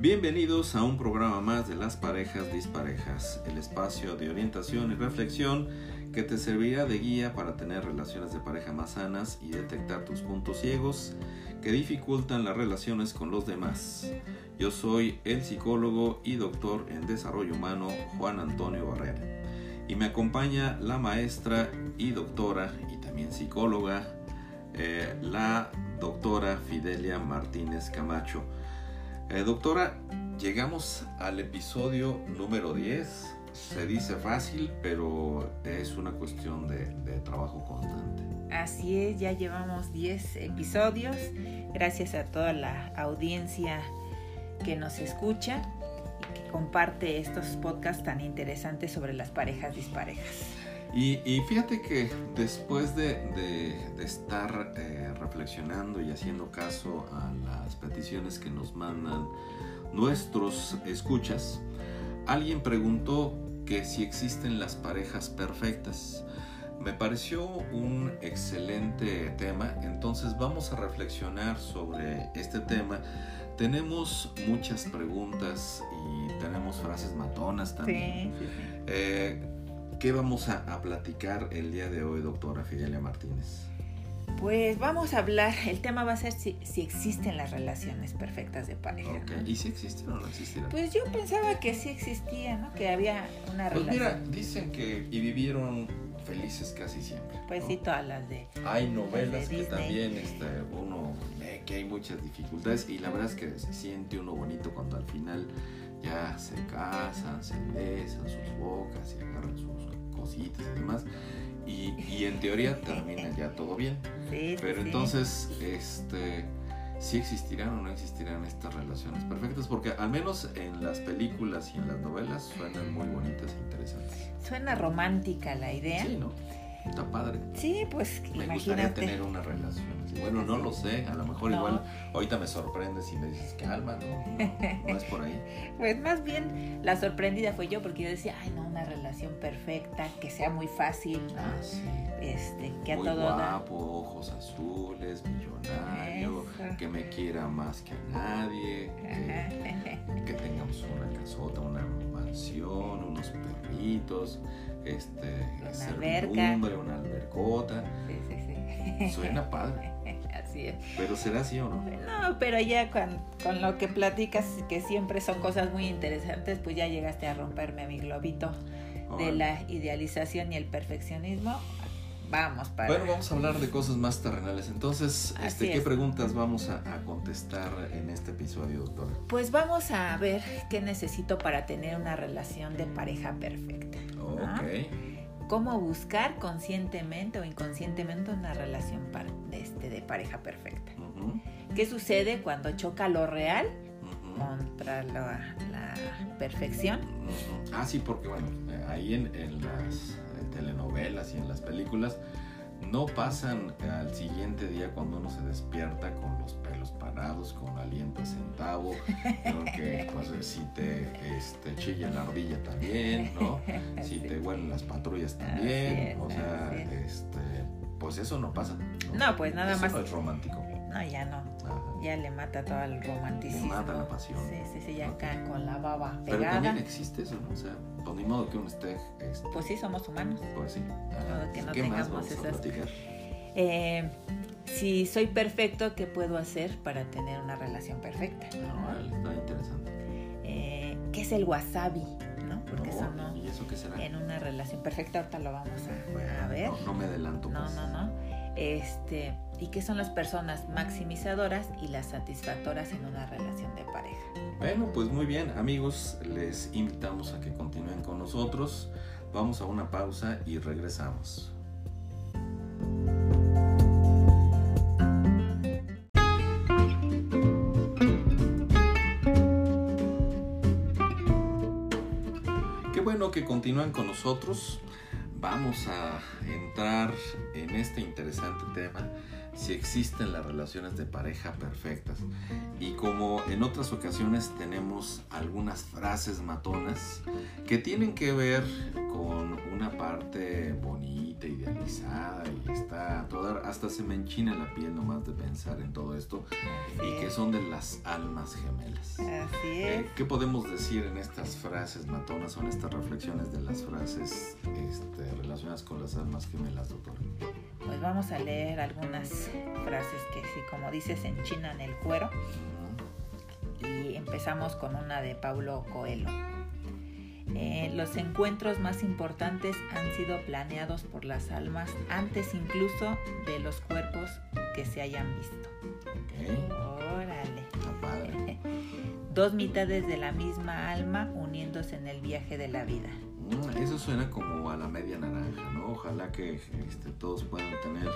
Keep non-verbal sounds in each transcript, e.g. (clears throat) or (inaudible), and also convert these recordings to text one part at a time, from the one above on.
Bienvenidos a un programa más de las parejas disparejas, el espacio de orientación y reflexión que te servirá de guía para tener relaciones de pareja más sanas y detectar tus puntos ciegos que dificultan las relaciones con los demás. Yo soy el psicólogo y doctor en desarrollo humano Juan Antonio Barrera y me acompaña la maestra y doctora y también psicóloga, eh, la doctora Fidelia Martínez Camacho. Eh, doctora, llegamos al episodio número 10. Se dice fácil, pero es una cuestión de, trabajo constante. Así es, ya llevamos 10 episodios. Gracias a toda la audiencia que nos escucha y que comparte estos podcasts tan interesantes sobre las parejas disparejas. Y, y fíjate que después de, de, de estar eh, reflexionando y haciendo caso a las peticiones que nos mandan nuestros escuchas, alguien preguntó que si existen las parejas perfectas. Me pareció un excelente tema, entonces vamos a reflexionar sobre este tema. Tenemos muchas preguntas y tenemos frases matonas también. Sí, sí, sí. Eh, ¿Qué vamos a, a, platicar el día de hoy, doctora Fidelia Martínez? Pues vamos a hablar, el tema va a ser si, si existen las relaciones perfectas de pareja. Okay. ¿Y si existen o no existirán? Pues yo pensaba que sí existía, ¿no? Que había una pues relación. Mira, dicen que y vivieron felices casi siempre. Pues ¿no? sí, todas las de. Hay novelas de que también este, uno ve que hay muchas dificultades y la verdad es que se siente uno bonito cuando al final ya se casan, se besan sus bocas y agarran sus cositas y demás. Y, y en teoría termina ya todo bien. Sí, Pero sí. entonces, este, si existirán o no existirán estas relaciones perfectas, porque al menos en las películas y en las novelas suenan muy bonitas e interesantes. Suena romántica la idea. Sí, ¿no? Está padre. Sí, pues Me imagínate. gustaría tener una relación. así. Bueno, no lo sé, a lo mejor No. igual ahorita me sorprendes y me dices, calma, no, no, no es por ahí. (laughs) Pues más bien la sorprendida fue yo porque yo decía, ay no, una relación perfecta, que sea muy fácil, ¿no? Ah, sí. Este, que a Muy todo da. guapo, ojos azules, millonario, Eso. que me quiera más que a nadie, que tengamos una casota, una mansión, unos perritos, este, Una alberca. una albercota. Sí, sí, sí. Suena padre, (laughs) Así es. pero será así o no? No, pero ya con, con lo que platicas, que siempre son cosas muy interesantes, pues ya llegaste a romperme mi globito de la idealización y el perfeccionismo. Vamos para... Bueno, vamos a hablar de cosas más terrenales. Entonces, Así este, ¿qué es. preguntas vamos a, a contestar en este episodio, doctora? Pues vamos a ver qué necesito para tener una relación de pareja perfecta. Cómo buscar conscientemente o inconscientemente una relación par- este, de pareja perfecta. ¿Qué sucede cuando choca lo real contra la, la perfección? Ah, sí, porque bueno, eh, ahí en, en las eh, telenovelas y en las películas no pasan al siguiente día cuando uno se despierta con los con aliento a centavo, porque (laughs) pues, eh, si te este, chilla la ardilla también, ¿no? Si Sí. te huelen las patrullas también, es, o sea, es. este, pues eso no pasa. No, pues nada Eso más. no es romántico. No, ya no. Ajá. Ya le mata todo el romanticismo. Le mata la pasión. Sí, sí, sí, ya acá con la baba Pero pegada. también existe eso, ¿no? O sea, pues ni modo que uno esté, este, Pues sí, somos humanos. pues sí. que no ¿Qué más tengamos a esas- platicar? Eh, si soy perfecto, ¿qué puedo hacer para tener una relación perfecta? Órale, está interesante. Eh, ¿Qué es el wasabi? ¿no? Porque No, eso no. ¿Y eso qué será? En una relación perfecta, ahorita lo vamos a, Bueno, a ver. No, no me adelanto. No, pues. no, no. Este, ¿y qué son las personas maximizadoras y las satisfactoras en una relación de pareja? Bueno, pues muy bien, amigos, les invitamos a que continúen con nosotros. Vamos a una pausa y regresamos. Con nosotros. Vamos a entrar en este interesante tema, si existen las relaciones de pareja perfectas. Y como en otras ocasiones tenemos algunas frases matonas que tienen que ver con una parte bonita bonita, idealizada y está toda, hasta se me enchina la piel nomás de pensar en todo esto y que son de las almas gemelas. Así Eh, es. ¿Qué podemos decir en estas frases matonas o en estas reflexiones de las frases este, relacionadas con las almas gemelas, doctor? Pues vamos a leer algunas frases que sí, como dices, enchinan el cuero. y empezamos con una de Paulo Coelho. Eh, los encuentros más importantes han sido planeados por las almas antes incluso de los cuerpos que se hayan visto. Órale. está padre. (laughs) Dos mitades de la misma alma uniéndose en el viaje de la vida. Mm, Eso suena como a la media naranja, ¿no? Ojalá que este, todos puedan tener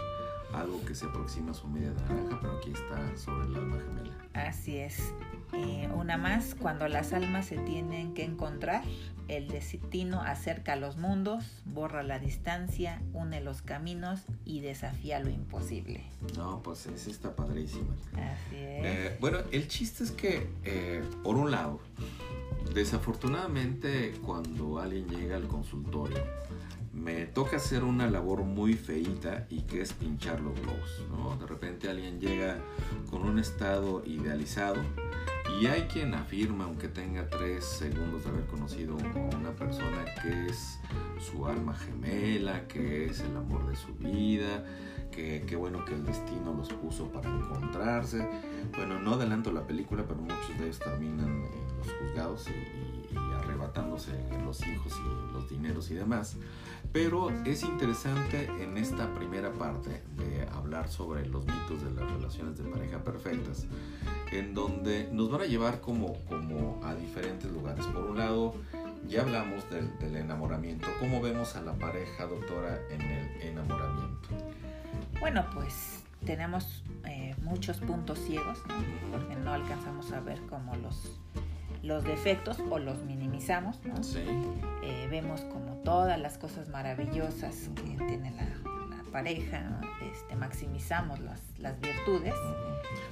algo que se aproxima a su media naranja, pero aquí está sobre el alma gemela. Así es. Eh, una más, cuando las almas se tienen que encontrar, el destino acerca los mundos, borra la distancia, une los caminos y desafía lo imposible. No, pues esa está padrísima. Así es. Eh, bueno, el chiste es que, eh, por un lado, desafortunadamente cuando alguien llega al consultorio, me toca hacer una labor muy feita y que es pinchar los globos, ¿no? De repente alguien llega con un estado idealizado y hay quien afirma, aunque tenga tres segundos de haber conocido a una persona, que es su alma gemela, que es el amor de su vida, que, que bueno que el destino los puso para encontrarse. Bueno, no adelanto la película, pero muchos de ellos terminan en los juzgados y, y- y arrebatándose los hijos y los dineros y demás. Pero es interesante en esta primera parte de hablar sobre los mitos de las relaciones de pareja perfectas, en donde nos van a llevar como, como a diferentes lugares. Por un lado, ya hablamos del, del enamoramiento. ¿Cómo vemos a la pareja, doctora, en el enamoramiento? Bueno, pues tenemos eh, muchos puntos ciegos, ¿no? porque no alcanzamos a ver como los, los defectos o los minimizamos, ¿no? Sí. Eh, vemos como todas las cosas maravillosas que tiene la, la pareja, este, maximizamos las, las virtudes.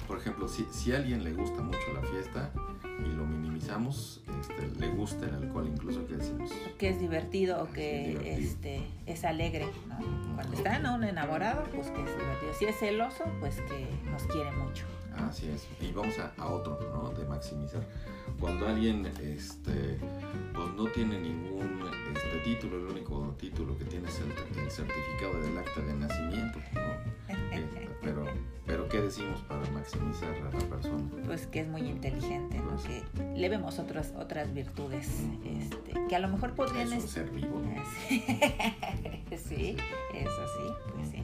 Por ejemplo, si, si a alguien le gusta mucho la fiesta y lo minimizamos, este, le gusta el alcohol, incluso que decimos. que es divertido o que divertido. este, es alegre. ¿no? Cuando está ¿no? un enamorado, pues que es divertido. Si es celoso, pues que nos quiere mucho. Así es. Y vamos a, a otro, ¿no? De maximizar. Cuando alguien este, pues no tiene ningún este, título, el único título que tiene es el, el certificado del acta de nacimiento, ¿no? (laughs) Este, pero, ¿qué decimos para maximizar a la persona? Pues que es muy inteligente, ¿no? Pues. que le vemos otras, otras virtudes este, que a lo mejor podrían... Es un es- ser vivo. (laughs) sí, eso sí, pues sí.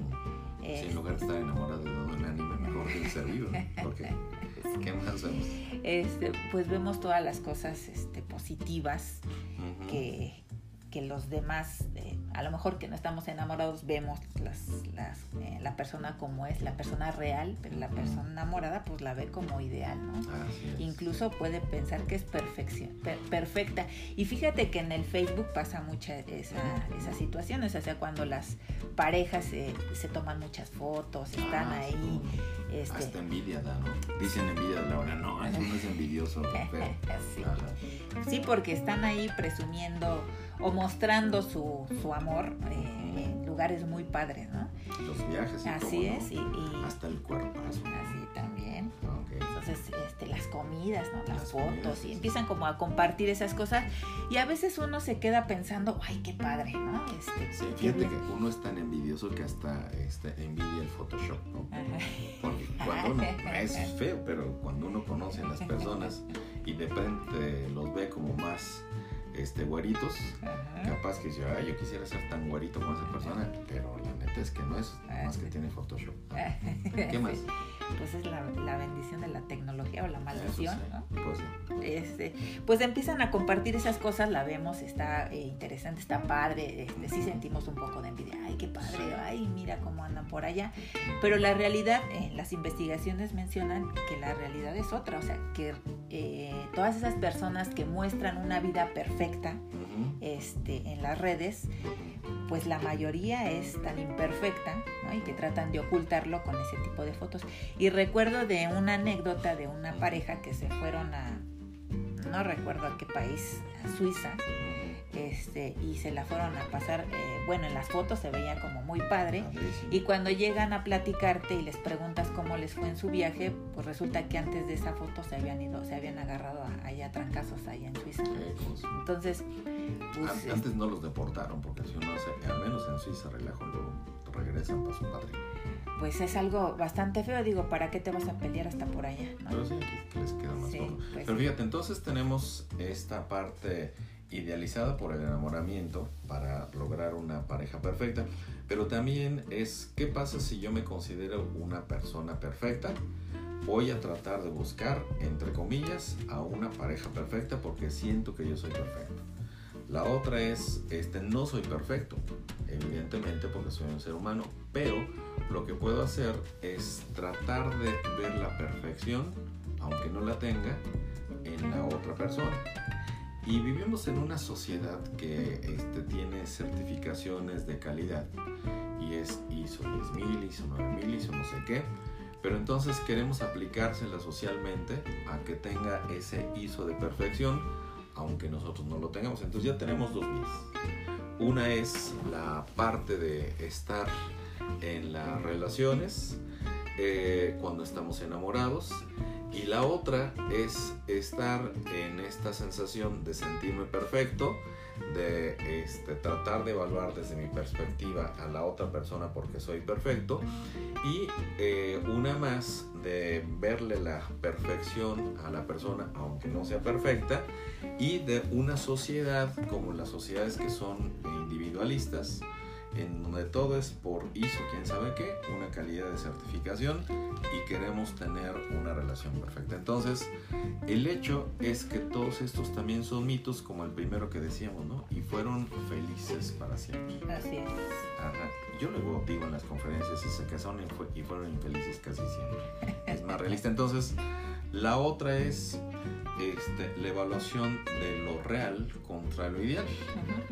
Sí, en lugar de estar enamorado de un anime, mejor de un ser vivo, ¿no? Porque, (laughs) ¿qué más hacemos? este, pues vemos todas las cosas este, positivas que, que los demás, eh, a lo mejor que no estamos enamorados, vemos las, las, eh, la persona como es, la persona real, pero la persona enamorada pues la ve como ideal, ¿no? Incluso puede pensar que es perfección, per- perfecta. Y fíjate que en el Facebook pasa mucha esa, esa situación, o sea, cuando las parejas se, se toman muchas fotos, están Ah, ahí. sí. Este, Hasta envidia da, ¿no? Dicen envidia de la hora, no, eso no es envidioso, (laughs) pero... Sí, porque están ahí presumiendo o mostrando su, su amor eh, en lugares muy padres, ¿no? Los viajes y Así no. es, y, y Hasta el cuerpazo. así también. Ok. Entonces, este, las comidas, ¿no? Las, Las fotos, comidas, y empiezan como a compartir esas cosas. Y a veces uno se queda pensando, ay, qué padre, ¿no? Este, Sí, fíjate bien". que uno es tan envidioso que hasta este, envidia el Photoshop, ¿no? Ajá. Porque cuando uno, (laughs) es feo, pero cuando uno conoce a las personas y de repente los ve como más este, güeritos, Ajá. capaz que dice, ay, yo quisiera ser tan güerito como esa persona, pero la neta es que no es, Ah, más que sí. tiene Photoshop. (laughs) ¿Qué más? Pues es la, la bendición de la tecnología o la maldición, sí, ¿no? Pues sí. este, pues empiezan a compartir esas cosas, la vemos, está eh, interesante, está padre, este, sí sentimos un poco de envidia, ay, qué padre, Sí. ay, mira cómo andan por allá, pero la realidad, eh, las investigaciones mencionan que la realidad es otra, o sea, que eh, todas esas personas que muestran una vida perfecta Este, en las redes, pues la mayoría es tan imperfecta ¿no? y que tratan de ocultarlo con ese tipo de fotos. Y recuerdo de una anécdota de una pareja que se fueron a, no recuerdo a qué país, a Suiza, este, y se la fueron a pasar, eh, bueno, en las fotos se veía como muy padre, y cuando llegan a platicarte y les preguntas cómo les fue en su viaje, pues resulta que antes de esa foto se habían ido, se habían agarrado allá a trancazos allá en Suiza. Cosa. Entonces, pues, An- Antes no los deportaron, porque si uno hace, al menos en Suiza, relajo, luego regresan para su patria. pues es algo bastante feo, digo, ¿para qué te vas a pelear hasta por allá? no? Pero sí, aquí que les queda más Sí, pues Pero fíjate, entonces tenemos esta parte idealizada por el enamoramiento para lograr una pareja perfecta, pero también es qué pasa si yo me considero una persona perfecta. Voy a tratar de buscar, entre comillas, a una pareja perfecta porque siento que yo soy perfecto. La otra es, este, no soy perfecto, evidentemente porque soy un ser humano, pero lo que puedo hacer es tratar de ver la perfección, aunque no la tenga, en la otra persona. Y vivimos en una sociedad que este, tiene certificaciones de calidad y es ISO 10000, ISO 9000, ISO no sé qué. Pero entonces queremos aplicársela socialmente a que tenga ese ISO de perfección, aunque nosotros no lo tengamos. Entonces ya tenemos dos vías. Una es la parte de estar en las relaciones eh, cuando estamos enamorados y la otra es estar en esta sensación de sentirme perfecto, de este, tratar de evaluar desde mi perspectiva a la otra persona porque soy perfecto. Y eh, una más de verle la perfección a la persona aunque no sea perfecta y de una sociedad como las sociedades que son individualistas en donde todo es por ISO, quién sabe qué, una calidad de certificación y queremos tener una relación perfecta. Entonces, el hecho es que todos estos también son mitos, como el primero que decíamos, ¿no? Y fueron felices para siempre. así es. Ajá. Yo luego digo en las conferencias, se casaron y, fue- y fueron infelices casi siempre. Es más realista. Entonces, la otra es este, la evaluación de lo real contra lo ideal. Ujú.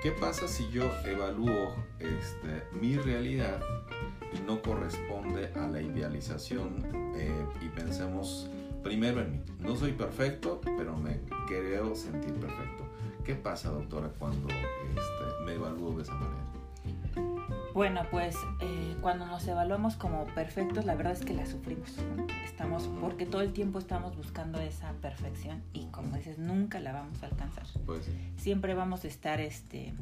¿Qué pasa si yo evalúo este, mi realidad y no corresponde a la idealización eh, y pensemos primero en mí? No soy perfecto, pero me creo sentir perfecto. ¿Qué pasa, doctora, cuando este, me evalúo de esa manera? Bueno, pues eh, cuando nos evaluamos como perfectos, la verdad es que la sufrimos. ¿no? Estamos, porque todo el tiempo estamos buscando esa perfección y como dices, nunca la vamos a alcanzar. Pues sí. Siempre vamos a estar, este,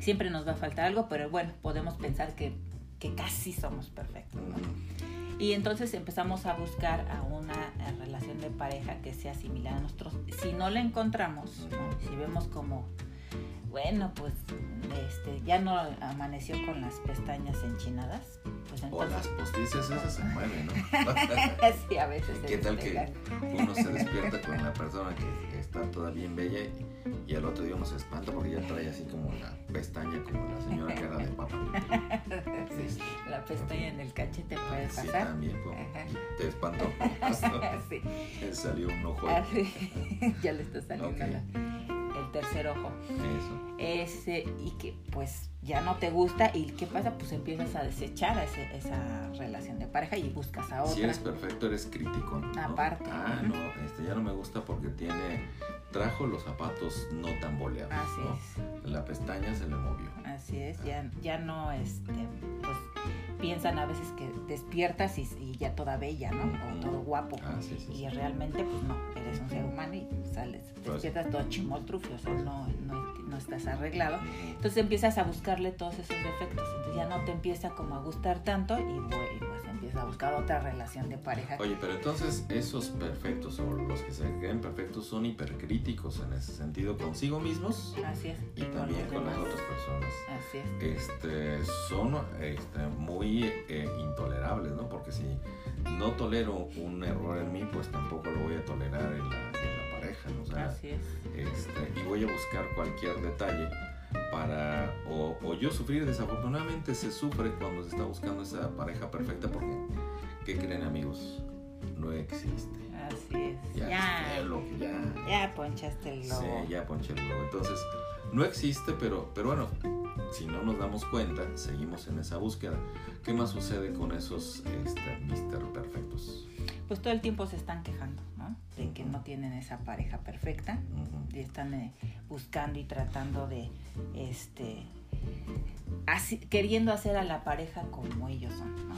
siempre nos va a faltar algo, pero bueno, podemos pensar que, que casi somos perfectos. ¿no? Y entonces empezamos a buscar a una eh, relación de pareja que sea similar a nosotros. Si no la encontramos, ¿no? si vemos como, bueno, pues este, ya no amaneció con las pestañas enchinadas, pues O las entonces... postizas esas se (laughs) mueven, ¿no? sí, a veces se ¿Qué tal que uno se despierta con la persona que está toda bien bella y, y al otro día uno se espanta porque ya trae así como la pestaña, como la señora que era de papa? (laughs) Sí, la pestaña en el cachete puede Sí, pasar. también, como, Ajá. te espantó. (laughs) sí. Salió un ojo. Ah, sí. ya le está saliendo Ok. la- tercer ojo. Eso. Ese, y que pues ya no te gusta y qué pasa pues empiezas a desechar a ese- esa relación de pareja y buscas a otra Si eres perfecto, eres crítico. ¿no? Aparte. Ah, no, este ya no me gusta porque tiene. Trajo los zapatos no tan boleados. así ¿no? es La pestaña se le movió. así es ya, ya no este pues piensan a veces que despiertas y, y ya toda bella no o todo guapo Ah, sí, sí. sí. y realmente pues no eres un ser humano y sales Pues- despiertas todo chimoltrufio o sea Pues- no, no, no estás arreglado. Entonces empiezas a buscarle todos esos defectos entonces ya no te empieza como a gustar tanto y y, pues empiezas a buscar otra relación de pareja. Oye, pero entonces esos perfectos o los que se creen perfectos son hipercríticos en ese sentido consigo mismos así es. y también con las otras personas. así es. Este, son este, muy eh, intolerables, ¿no? Porque si no tolero un error en mí, pues tampoco lo voy a tolerar en la, en la pareja, ¿no? O sea, así es este, y voy a buscar cualquier detalle para o, o yo sufrir desafortunadamente se sufre cuando se está buscando esa pareja perfecta porque ¿qué creen amigos? No existe. así es Ya, ya ya, ya ponchaste el lobo sí, ya ponché el globo. Entonces, no existe, pero, pero bueno, si no nos damos cuenta, seguimos en esa búsqueda. ¿Qué más sucede con esos este, Mister Perfectos? pues todo el tiempo se están quejando, ¿no? De que no tienen esa pareja perfecta y están eh, buscando y tratando de, este, queriendo hacer a la pareja como ellos son, ¿no?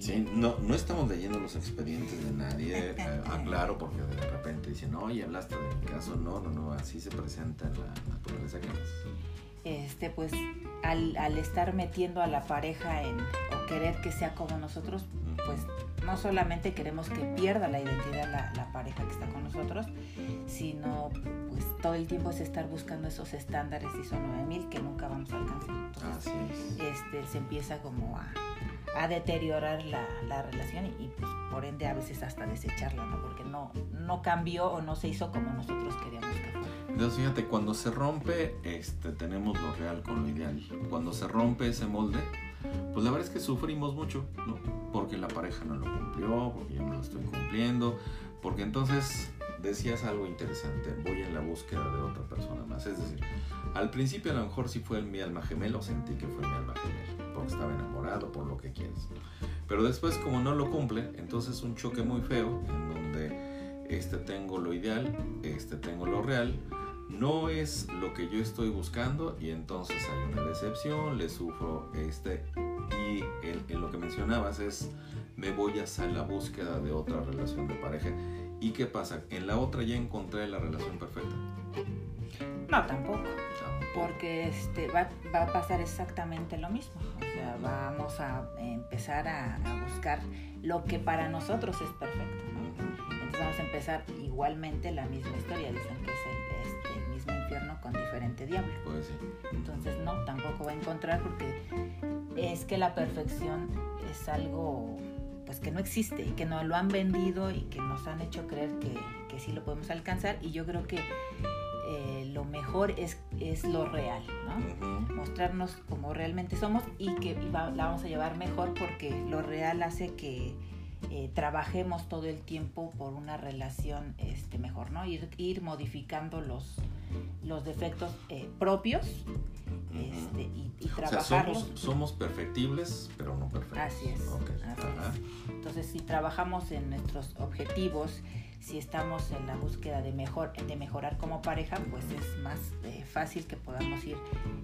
Sí, no, no estamos leyendo los expedientes de nadie, (laughs) eh, aclaro, porque de repente dicen, oye, hablaste de mi caso. No, no, no, así se presenta en la naturaleza que es. Este, pues, al, al estar metiendo a la pareja en, o querer que sea como nosotros, pues no solamente queremos que pierda la identidad la, la, pareja que está con nosotros, sino pues todo el tiempo es estar buscando esos estándares ISO 9000 que nunca vamos a alcanzar. Así es. Este, se empieza como a, a deteriorar la, la relación y, pues, por ende a veces hasta desecharla, ¿no? Porque no, no cambió o no se hizo como nosotros queríamos que fuera. Entonces fíjate, cuando se rompe, este, tenemos lo real con lo ideal. Cuando se rompe ese molde, pues la verdad es que sufrimos mucho, ¿no? Porque la pareja no lo cumplió, porque yo no lo estoy cumpliendo, porque entonces decías algo interesante, voy en la búsqueda de otra persona más. Es decir, al principio a lo mejor sí fue mi alma gemelo, sentí que fue mi alma porque enamorado, por lo que quieres. Pero después como no lo cumple, entonces un choque muy feo en donde este tengo lo ideal, este tengo lo real, no es lo que yo estoy buscando y entonces hay una decepción, le sufro este y en, lo que mencionabas es me voy hacia la búsqueda de otra relación de pareja. ¿Y qué pasa? En la otra ya encontré la relación perfecta. No, tampoco. Porque este, va, va, a pasar exactamente lo mismo. O sea, vamos a empezar a, a buscar lo que para nosotros es perfecto. Entonces vamos a empezar igualmente la misma historia. Dicen que es el, este, el mismo infierno con diferente diablo. Pues sí. Entonces no, tampoco va a encontrar porque es que la perfección es algo pues que no existe y que nos lo han vendido y que nos han hecho creer que, que sí lo podemos alcanzar y yo creo que eh, lo mejor es, es lo real, ¿no? Mostrarnos como realmente somos y que la vamos a llevar mejor porque lo real hace que eh, trabajemos todo el tiempo por una relación este, mejor, ¿no? Ir, ir modificando los, los defectos eh, propios este, y, y trabajarlos. O sea, somos, somos, perfectibles, pero no perfectos. Así es. Okay. Así es. Entonces, si trabajamos en nuestros objetivos, si estamos en la búsqueda de, mejor, de mejorar como pareja, pues es más eh, fácil que podamos ir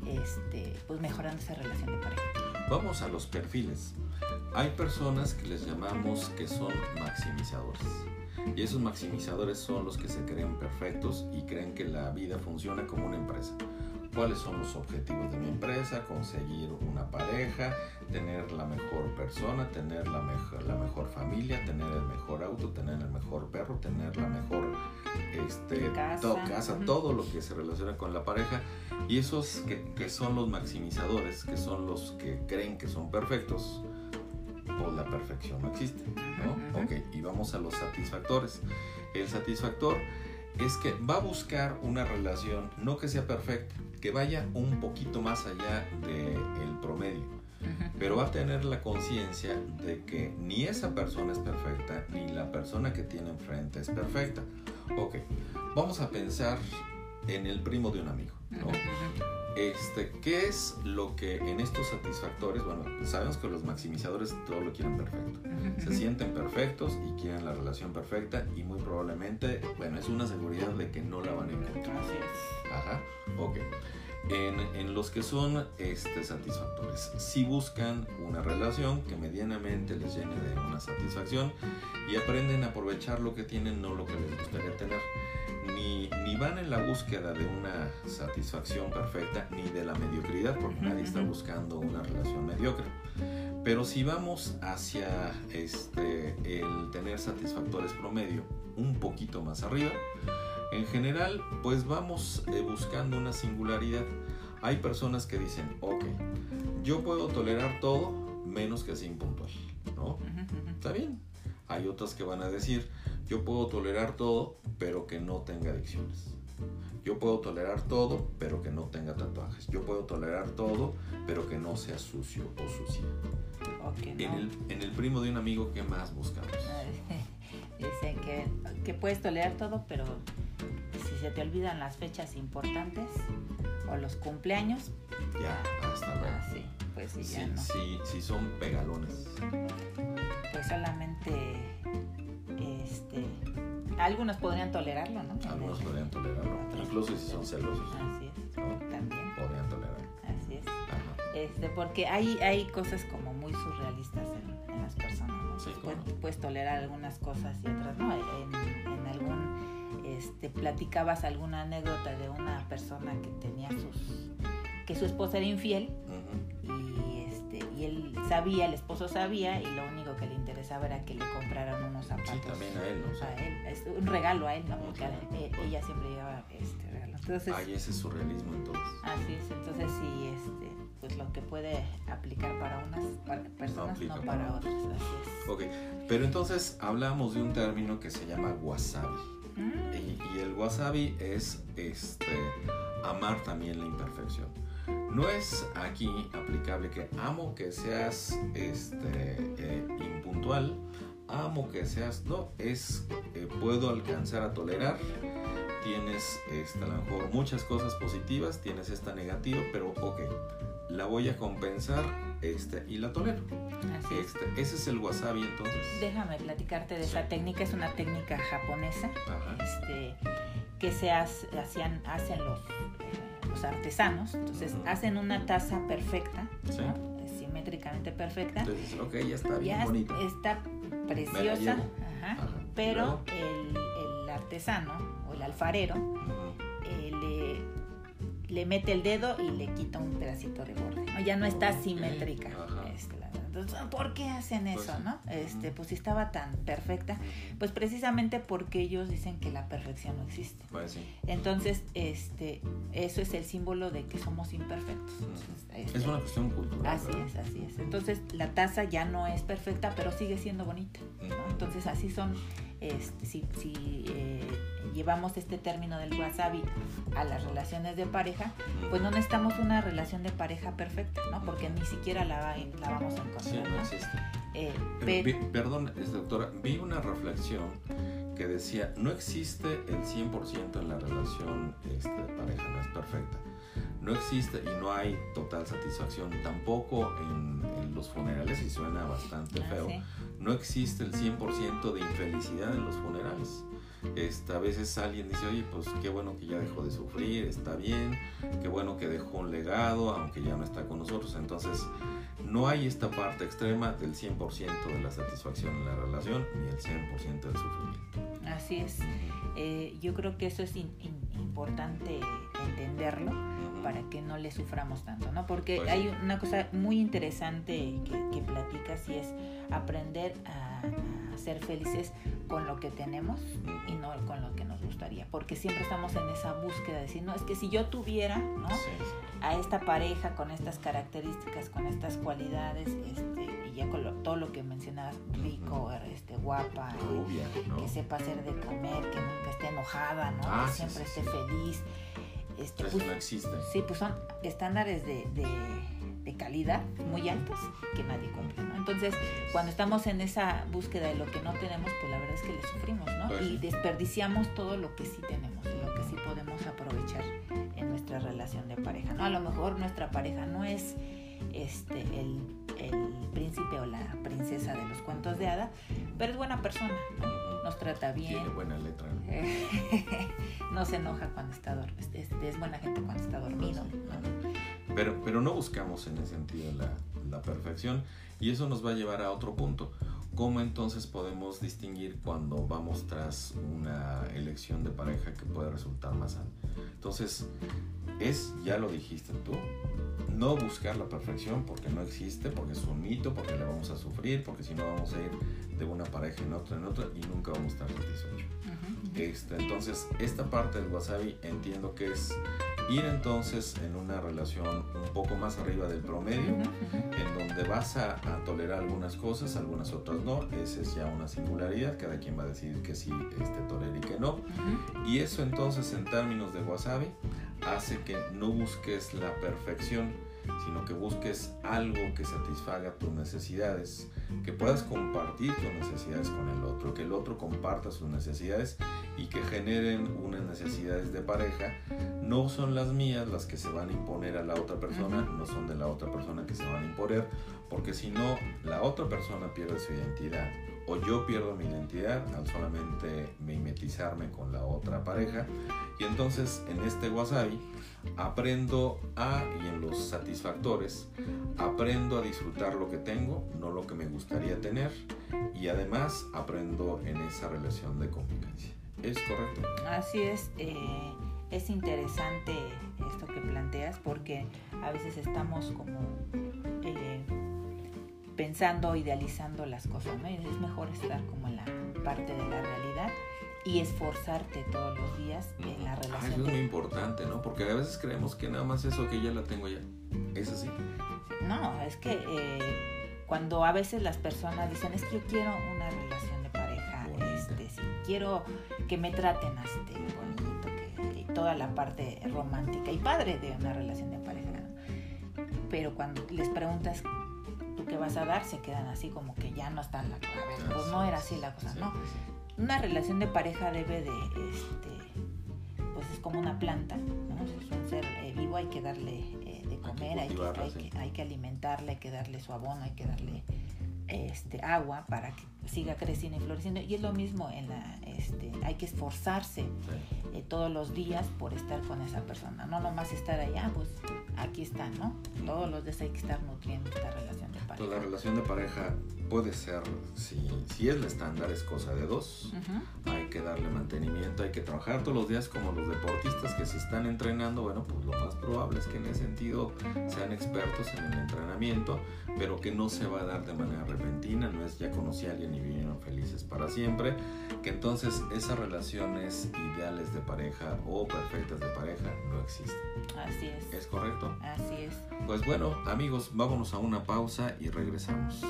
este, pues mejorando esa relación de pareja. Vamos a los perfiles. Hay personas que les llamamos que son maximizadores. Y esos maximizadores son los que se creen perfectos y creen que la vida funciona como una empresa cuáles son los objetivos de mi empresa, conseguir una pareja, tener la mejor persona, tener la mejor, la mejor familia, tener el mejor auto, tener el mejor perro, tener la mejor este, casa, todo, casa uh -huh. todo lo que se relaciona con la pareja. Y esos que, que, son los maximizadores, que son los que creen que son perfectos, pues la perfección no existe. ¿no? Uh -huh. Ok, y vamos a los satisfactores. El satisfactor es que va a buscar una relación, no que sea perfecta, que vaya un poquito más allá del de promedio, pero va a tener la conciencia de que ni esa persona es perfecta, ni la persona que tiene enfrente es perfecta. Ok, vamos a pensar en el primo de un amigo, ¿no? Este, ¿Qué es lo que en estos satisfactores, bueno, sabemos que los maximizadores todo lo quieren perfecto, se sienten perfectos y quieren la relación perfecta y muy probablemente, bueno, es una seguridad de que no la van a encontrar. Así es. Ajá, ok. En, en, los que son este, satisfactores. Si buscan una relación que medianamente les llene de una satisfacción y aprenden a aprovechar lo que tienen, no lo que les gustaría tener. Ni, ni van en la búsqueda de una satisfacción perfecta, ni de la mediocridad, porque nadie está buscando una relación mediocre. Pero si vamos hacia este, el tener satisfactores promedio un poquito más arriba, en general, pues vamos eh, buscando una singularidad. Hay personas que dicen, ok, yo puedo tolerar todo menos que sea impuntual, ¿no? Está bien. Hay otras que van a decir, yo puedo tolerar todo, pero que no tenga adicciones. Yo puedo tolerar todo, pero que no tenga tatuajes. Yo puedo tolerar todo, pero que no sea sucio o sucia. Okay, no. en, el, en el primo de un amigo, ¿qué más buscamos? (laughs) Dicen que, que puedes tolerar todo, pero se te olvidan las fechas importantes o los cumpleaños, ya, hasta luego. Ah, sí, pues sí, sí, ya no. sí, sí son pegalones. Pues solamente este algunos podrían tolerarlo, ¿no? Algunos podrían tolerarlo, incluso si son celosos. Así es. También. Podrían tolerarlo. Así es. Este, porque hay, hay cosas como muy surrealistas en, las personas. ¿no? Sí, puedes, tolerar algunas cosas y otras no. En, algún, este, platicabas alguna anécdota de una persona que tenía sus, que su esposa era infiel y, este, y él sabía, el esposo sabía y lo único que le interesaba era que le compraran unos zapatos. Sí, también a él, ¿no? A él, es un regalo a él, ¿no? Porque ella siempre llevaba este regalo. Entonces, Ay, ese es surrealismo entonces. Así es, entonces sí, este, pues lo que puede aplicar para unas personas no, para, otras. Así Ok, pero entonces hablamos de un término que se llama wasabi. Y, el wasabi es este, amar también la imperfección. No es aquí aplicable que amo que seas este, eh, impuntual, amo que seas, no, es eh, puedo alcanzar a tolerar tienes este, a lo mejor muchas cosas positivas, tienes esta negativa, pero ok, la voy a compensar este, y la tolero. Este, ese es el wasabi entonces. Déjame platicarte de esa técnica, es una técnica japonesa este, que se hacían, hacen los, eh, los artesanos, entonces hacen una taza perfecta, simétricamente perfecta. Entonces, ok, ya está bien bonita. Está preciosa, pero el, el, artesano o el alfarero le mete el dedo y le quita un pedacito de borde. Ya no está simétrica. Este, entonces, ¿por qué hacen pues eso, no? Este, pues si estaba tan perfecta, pues precisamente porque ellos dicen que la perfección no existe. Pues entonces, este, eso es el símbolo de que somos imperfectos. es una cuestión cultural. Así es, así es. Entonces, la taza ya no es perfecta, pero sigue siendo bonita. Entonces, así son este, si, eh, llevamos este término del wasabi a las relaciones de pareja, pues no necesitamos una relación de pareja perfecta, ¿no? Porque ni siquiera la, la vamos a encontrar. Sí, no existe. Eh, perdón, doctora, vi una reflexión que decía, no existe el 100% en la relación este, de pareja, no es perfecta. No existe y no hay total satisfacción tampoco en, los funerales y suena bastante ah, feo no existe el 100% de infelicidad en los funerales. Esta, a veces alguien dice, oye, pues qué bueno que ya dejó de sufrir, está bien, qué bueno que dejó un legado, aunque ya no está con nosotros. Entonces, no hay esta parte extrema del 100% de la satisfacción en la relación ni el 100% del sufrimiento. Así es. Eh, yo creo que eso es importante entenderlo para que no le suframos tanto, ¿no? Porque pues hay una cosa muy interesante que, que platicas y es aprender a, ser felices con lo que tenemos y no con lo que nos gustaría, porque siempre estamos en esa búsqueda de decir, no, es que si yo tuviera, ¿no? A esta pareja con estas características, con estas cualidades, este, y ya con todo lo que mencionabas, rico, este, guapa, que sepa hacer de comer, que nunca esté enojada, ¿no? Ah, que siempre esté feliz. Este, pues, no existe. Sí, pues son estándares de de calidad muy altos que nadie cumple, ¿no? Entonces, cuando estamos en esa búsqueda de lo que no tenemos, pues la verdad es que le sufrimos, ¿no? Pues y desperdiciamos todo lo que sí tenemos, lo que sí podemos aprovechar en nuestra relación de pareja, ¿no? A lo mejor nuestra pareja no es este el, el príncipe o la princesa de los cuentos de hada, pero es buena persona, nos trata bien. Tiene buena letra. (laughs) no se enoja cuando está dormido, es, es, buena gente cuando está dormido. ¿no? Pero, pero no buscamos en ese sentido la, la perfección y eso nos va a llevar a otro punto. ¿Cómo entonces podemos distinguir cuando vamos tras una elección de pareja que puede resultar más sana? Entonces, es, ya lo dijiste tú, no buscar la perfección porque no existe, porque es un mito, porque le vamos a sufrir, porque si no vamos a ir de una pareja en otra en otra y nunca vamos a estar satisfechos. Este, entonces, esta parte del wasabi entiendo que es ir entonces en una relación un poco más arriba del promedio, en donde vas a, tolerar algunas cosas, algunas otras no. Esa es ya una singularidad, cada quien va a decidir que sí este, tolera y que no. Y eso entonces en términos de wasabi hace que no busques la perfección, sino que busques algo que satisfaga tus necesidades que puedas compartir tus necesidades con el otro, que el otro comparta sus necesidades y que generen unas necesidades de pareja. No son las mías las que se van a imponer a la otra persona, no son de la otra persona que se van a imponer, porque si no, la otra persona pierde su identidad o yo pierdo mi identidad al solamente mimetizarme con la otra pareja y entonces en este wasabi aprendo a y en los satisfactores aprendo a disfrutar lo que tengo no lo que me gustaría tener y además aprendo en esa relación de convivencia. Es correcto así es eh, es interesante esto que planteas porque a veces estamos como eh, pensando, idealizando las cosas, ¿no? es mejor estar como en la parte de la realidad y esforzarte todos los días en la relación. Ah, eso es muy importante, ¿no? Porque a veces creemos que nada más eso que ya la tengo ya. ¿Es así? No, es que eh, cuando a veces las personas dicen, es que yo quiero una relación si quiero que me traten así bonito, que, toda la parte romántica y padre de una relación de pareja. Pero cuando les preguntas que vas a dar se quedan así como que ya no están la ver, pues no era así la cosa, ¿no? Una relación de pareja debe de, este, pues es como una planta, ¿no? Es un ser eh, vivo, hay que darle eh, de comer, hay que, hay, que, hay que alimentarle, hay que darle su abono, hay que darle este, agua para que siga creciendo y floreciendo. Y es lo mismo en la, este, hay que esforzarse eh, todos los días por estar con esa persona. No nomás estar allá, pues aquí está, ¿no? Todos los días hay que estar nutriendo esta relación de pareja. la relación de pareja puede ser, si, si es el estándar, es cosa de dos. Hay que darle mantenimiento, hay que trabajar todos los días como los deportistas que se están entrenando. Bueno, pues lo más probable es que en ese sentido sean expertos en el entrenamiento, pero que no se va a dar de manera repentina. No es ya conocí a alguien y vivieron felices para siempre. Que entonces esas relaciones ideales de pareja o perfectas de pareja no existen. Así es. ¿Es correcto? Así es. Pues bueno, amigos, vámonos a una pausa y regresamos.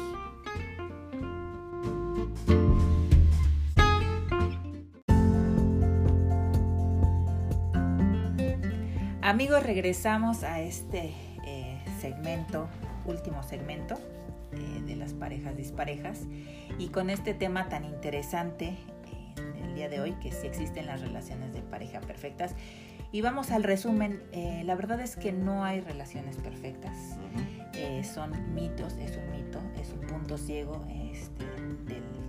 Amigos, regresamos a este eh, segmento, último segmento eh, de las parejas disparejas y con este tema tan interesante eh, el día de hoy, que si existen las relaciones de pareja perfectas. Y vamos al resumen, la verdad es que no hay relaciones perfectas, son mitos, es un mito, es un punto ciego este,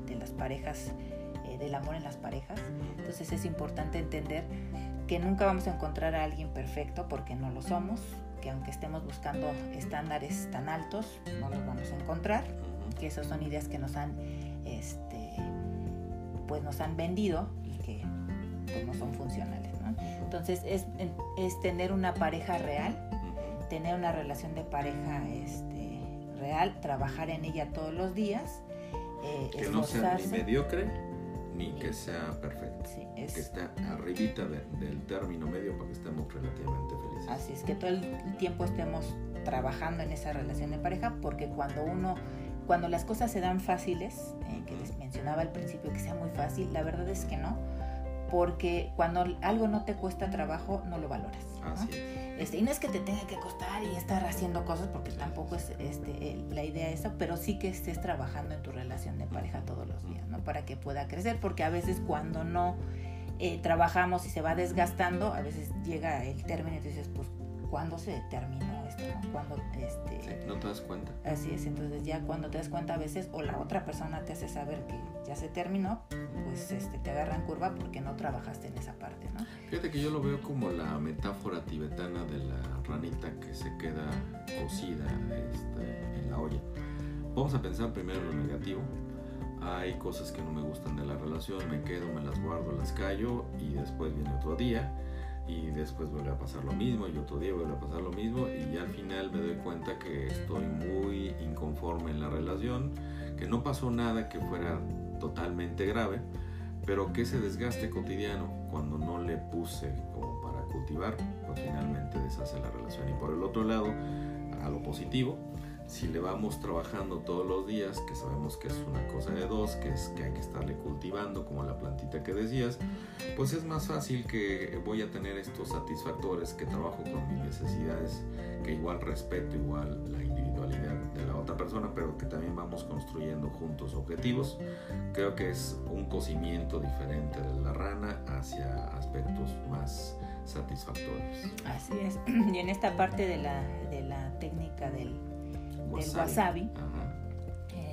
de las parejas, del amor en las parejas. Entonces es importante entender que nunca vamos a encontrar a alguien perfecto porque no lo somos, que aunque estemos buscando estándares tan altos, no los vamos a encontrar, que esas son ideas que nos han, este, pues nos han vendido y que pues, no son funcionales. Entonces es, es, tener una pareja real, tener una relación de pareja este, real, trabajar en ella todos los días. Eh, que no sea ni mediocre ni que sea perfecto. Que esté arribita del término medio para que estemos relativamente felices. Así es que todo el tiempo estemos trabajando en esa relación de pareja porque cuando uno, cuando las cosas se dan fáciles, eh, que les mencionaba al principio que sea muy fácil, la verdad es que no, porque cuando algo no te cuesta trabajo, no lo valoras. Así es. Este, y no es que te tenga que costar y estar haciendo cosas, porque tampoco es este, la idea esa, pero sí que estés trabajando en tu relación de pareja todos los días, ¿no? Para que pueda crecer, porque a veces cuando no eh, trabajamos y se va desgastando, a veces llega el término y dices, pues, ¿cuándo se terminó esto? ¿no? Cuando, este, no te das cuenta. Así es, entonces ya cuando te das cuenta a veces, o la otra persona te hace saber que ya se terminó, pues este, te agarran curva porque no trabajaste en esa parte, ¿no? Fíjate que yo lo veo como la metáfora tibetana de la ranita que se queda cocida este, en la olla. Vamos a pensar primero lo negativo. Hay cosas que no me gustan de la relación, me quedo, me las guardo, las callo y después viene otro día y después vuelve a pasar lo mismo y otro día vuelve a pasar lo mismo y ya al final me doy cuenta que estoy muy inconforme en la relación, que no pasó nada que fuera totalmente grave, pero que ese desgaste cotidiano cuando no le puse como para cultivar, pues finalmente deshace la relación. Y por el otro lado, a lo positivo, si le vamos trabajando todos los días, que sabemos que es una cosa de dos, que es que hay que estarle cultivando, como la plantita que decías, pues es más fácil que voy a tener estos satisfactores, que trabajo con mis necesidades, que igual respeto igual la individualidad de la otra persona, pero que también vamos construyendo juntos objetivos. Creo que es un cocimiento diferente de la rana hacia aspectos más satisfactorios. Así es. (clears throat) Y en esta parte de la, de la técnica del wasabi, del wasabi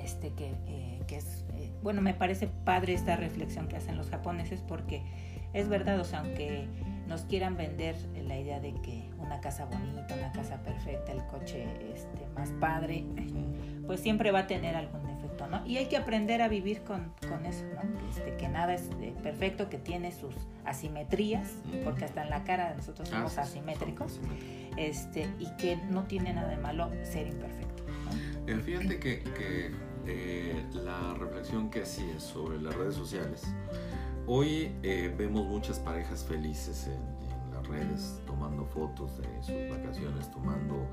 este, que, eh, que es, eh, bueno, me parece padre esta reflexión que hacen los japoneses porque es verdad, o sea, aunque nos quieran vender la idea de que una casa bonita, una casa perfecta, el coche este, más padre, pues siempre va a tener algún defecto, ¿no? Y hay que aprender a vivir con, con eso, ¿no? Este, que nada es eh, perfecto, que tiene sus asimetrías, porque hasta en la cara nosotros ah, somos asimétricos, este, y que no tiene nada de malo ser imperfecto. ¿No? Fíjate que, eh, la reflexión que hacías sobre las redes sociales, hoy eh, vemos muchas parejas felices en, las redes tomando fotos de sus vacaciones, tomando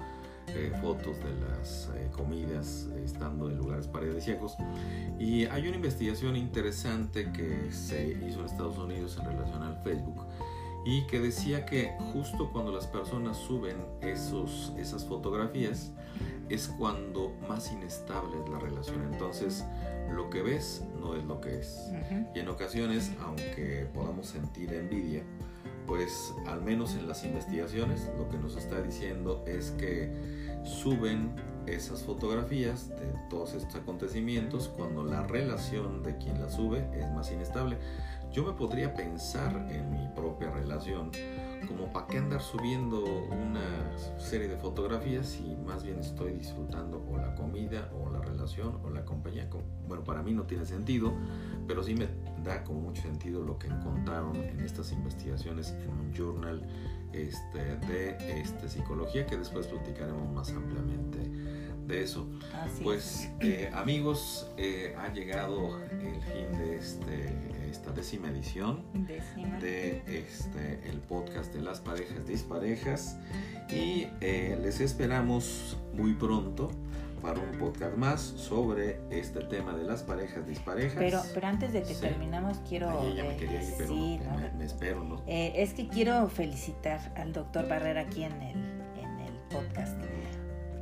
eh, fotos de las comidas, estando en lugares paradisíacos. Y hay una investigación interesante que se hizo en Estados Unidos en relación al Facebook y que decía que justo cuando las personas suben esos, esas fotografías es cuando más inestable es la relación. Entonces, lo que ves no es lo que es. Y en ocasiones, aunque podamos sentir envidia, pues al menos en las investigaciones lo que nos está diciendo es que suben esas fotografías de todos estos acontecimientos cuando la relación de quien la sube es más inestable. Yo me podría pensar en mi propia relación como para qué andar subiendo una serie de fotografías si más bien estoy disfrutando o la comida o la relación o la compañía. Bueno, para mí no tiene sentido, pero sí me da como mucho sentido lo que encontraron en estas investigaciones en un journal este, de este, psicología que después platicaremos más ampliamente de eso. pues eh, amigos, eh, ha llegado el fin de este esta décima edición de este el podcast de las parejas disparejas. Y eh, les esperamos muy pronto para un podcast más sobre este tema de las parejas disparejas. Pero, pero antes de que terminemos quiero... me quería ir, pero me, espero, ¿no? Eh, es que quiero felicitar al doctor Barrera aquí en el, en el podcast,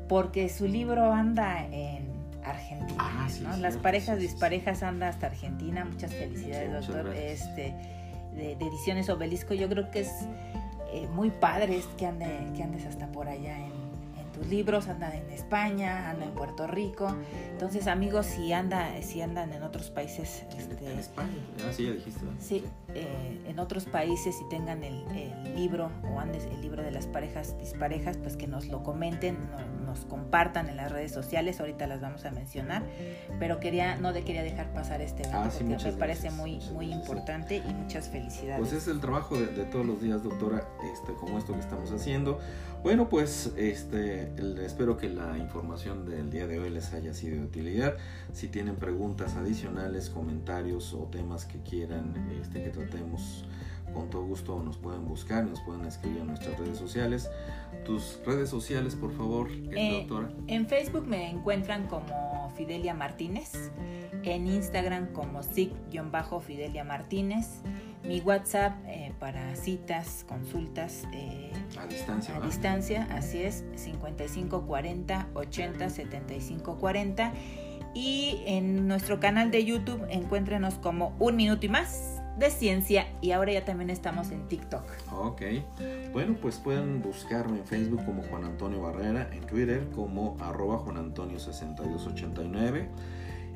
porque su libro anda en Argentina. Ah, Las parejas disparejas anda hasta Argentina. Muchas felicidades, doctor. Este, de, Ediciones Obelisco, yo creo que es eh, muy padre que, ande, que andes hasta por allá en libros, anda en España, anda en Puerto Rico. Entonces, amigos, si anda, si andan en otros países, este, en España, ah, sí, ya dijiste. Sí, eh, en otros países y tengan el, libro o andes el libro de las parejas disparejas, pues que nos lo comenten, nos compartan en las redes sociales. Ahorita las vamos a mencionar, pero quería no de quería dejar pasar este evento ah, porque me parece muy muy importante y muchas felicidades. Pues es el trabajo de, de, todos los días, doctora, este como esto que estamos haciendo. Bueno, pues este, espero que la información del día de hoy les haya sido de utilidad. Si tienen preguntas adicionales, comentarios o temas que quieran este, que tratemos, con todo gusto nos pueden buscar, nos pueden escribir en nuestras redes sociales. Tus redes sociales, por favor, eh, doctora. En Facebook me encuentran como Fidelia Martínez, en Instagram como SIC-Fidelia Martínez mi WhatsApp eh, para citas, consultas. Eh, a distancia. A distancia, así es, 55 40 80 75 40. Y en nuestro canal de YouTube encuéntrenos como Un Minuto y Más de Ciencia y ahora ya también estamos en TikTok. Ok, bueno pues pueden buscarme en Facebook como Juan Antonio Barrera, en Twitter como arroba Juan Antonio 6289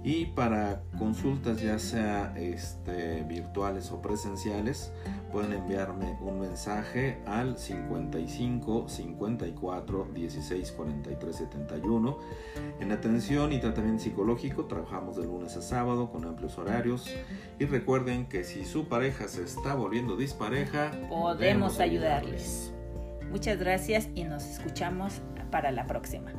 y para consultas ya sea este, virtuales o presenciales, pueden enviarme un mensaje al 55 54 16 43 71. En atención y tratamiento psicológico trabajamos de lunes a sábado con amplios horarios. Y recuerden que si su pareja se está volviendo dispareja, podemos ayudarles. Muchas gracias y nos escuchamos para la próxima.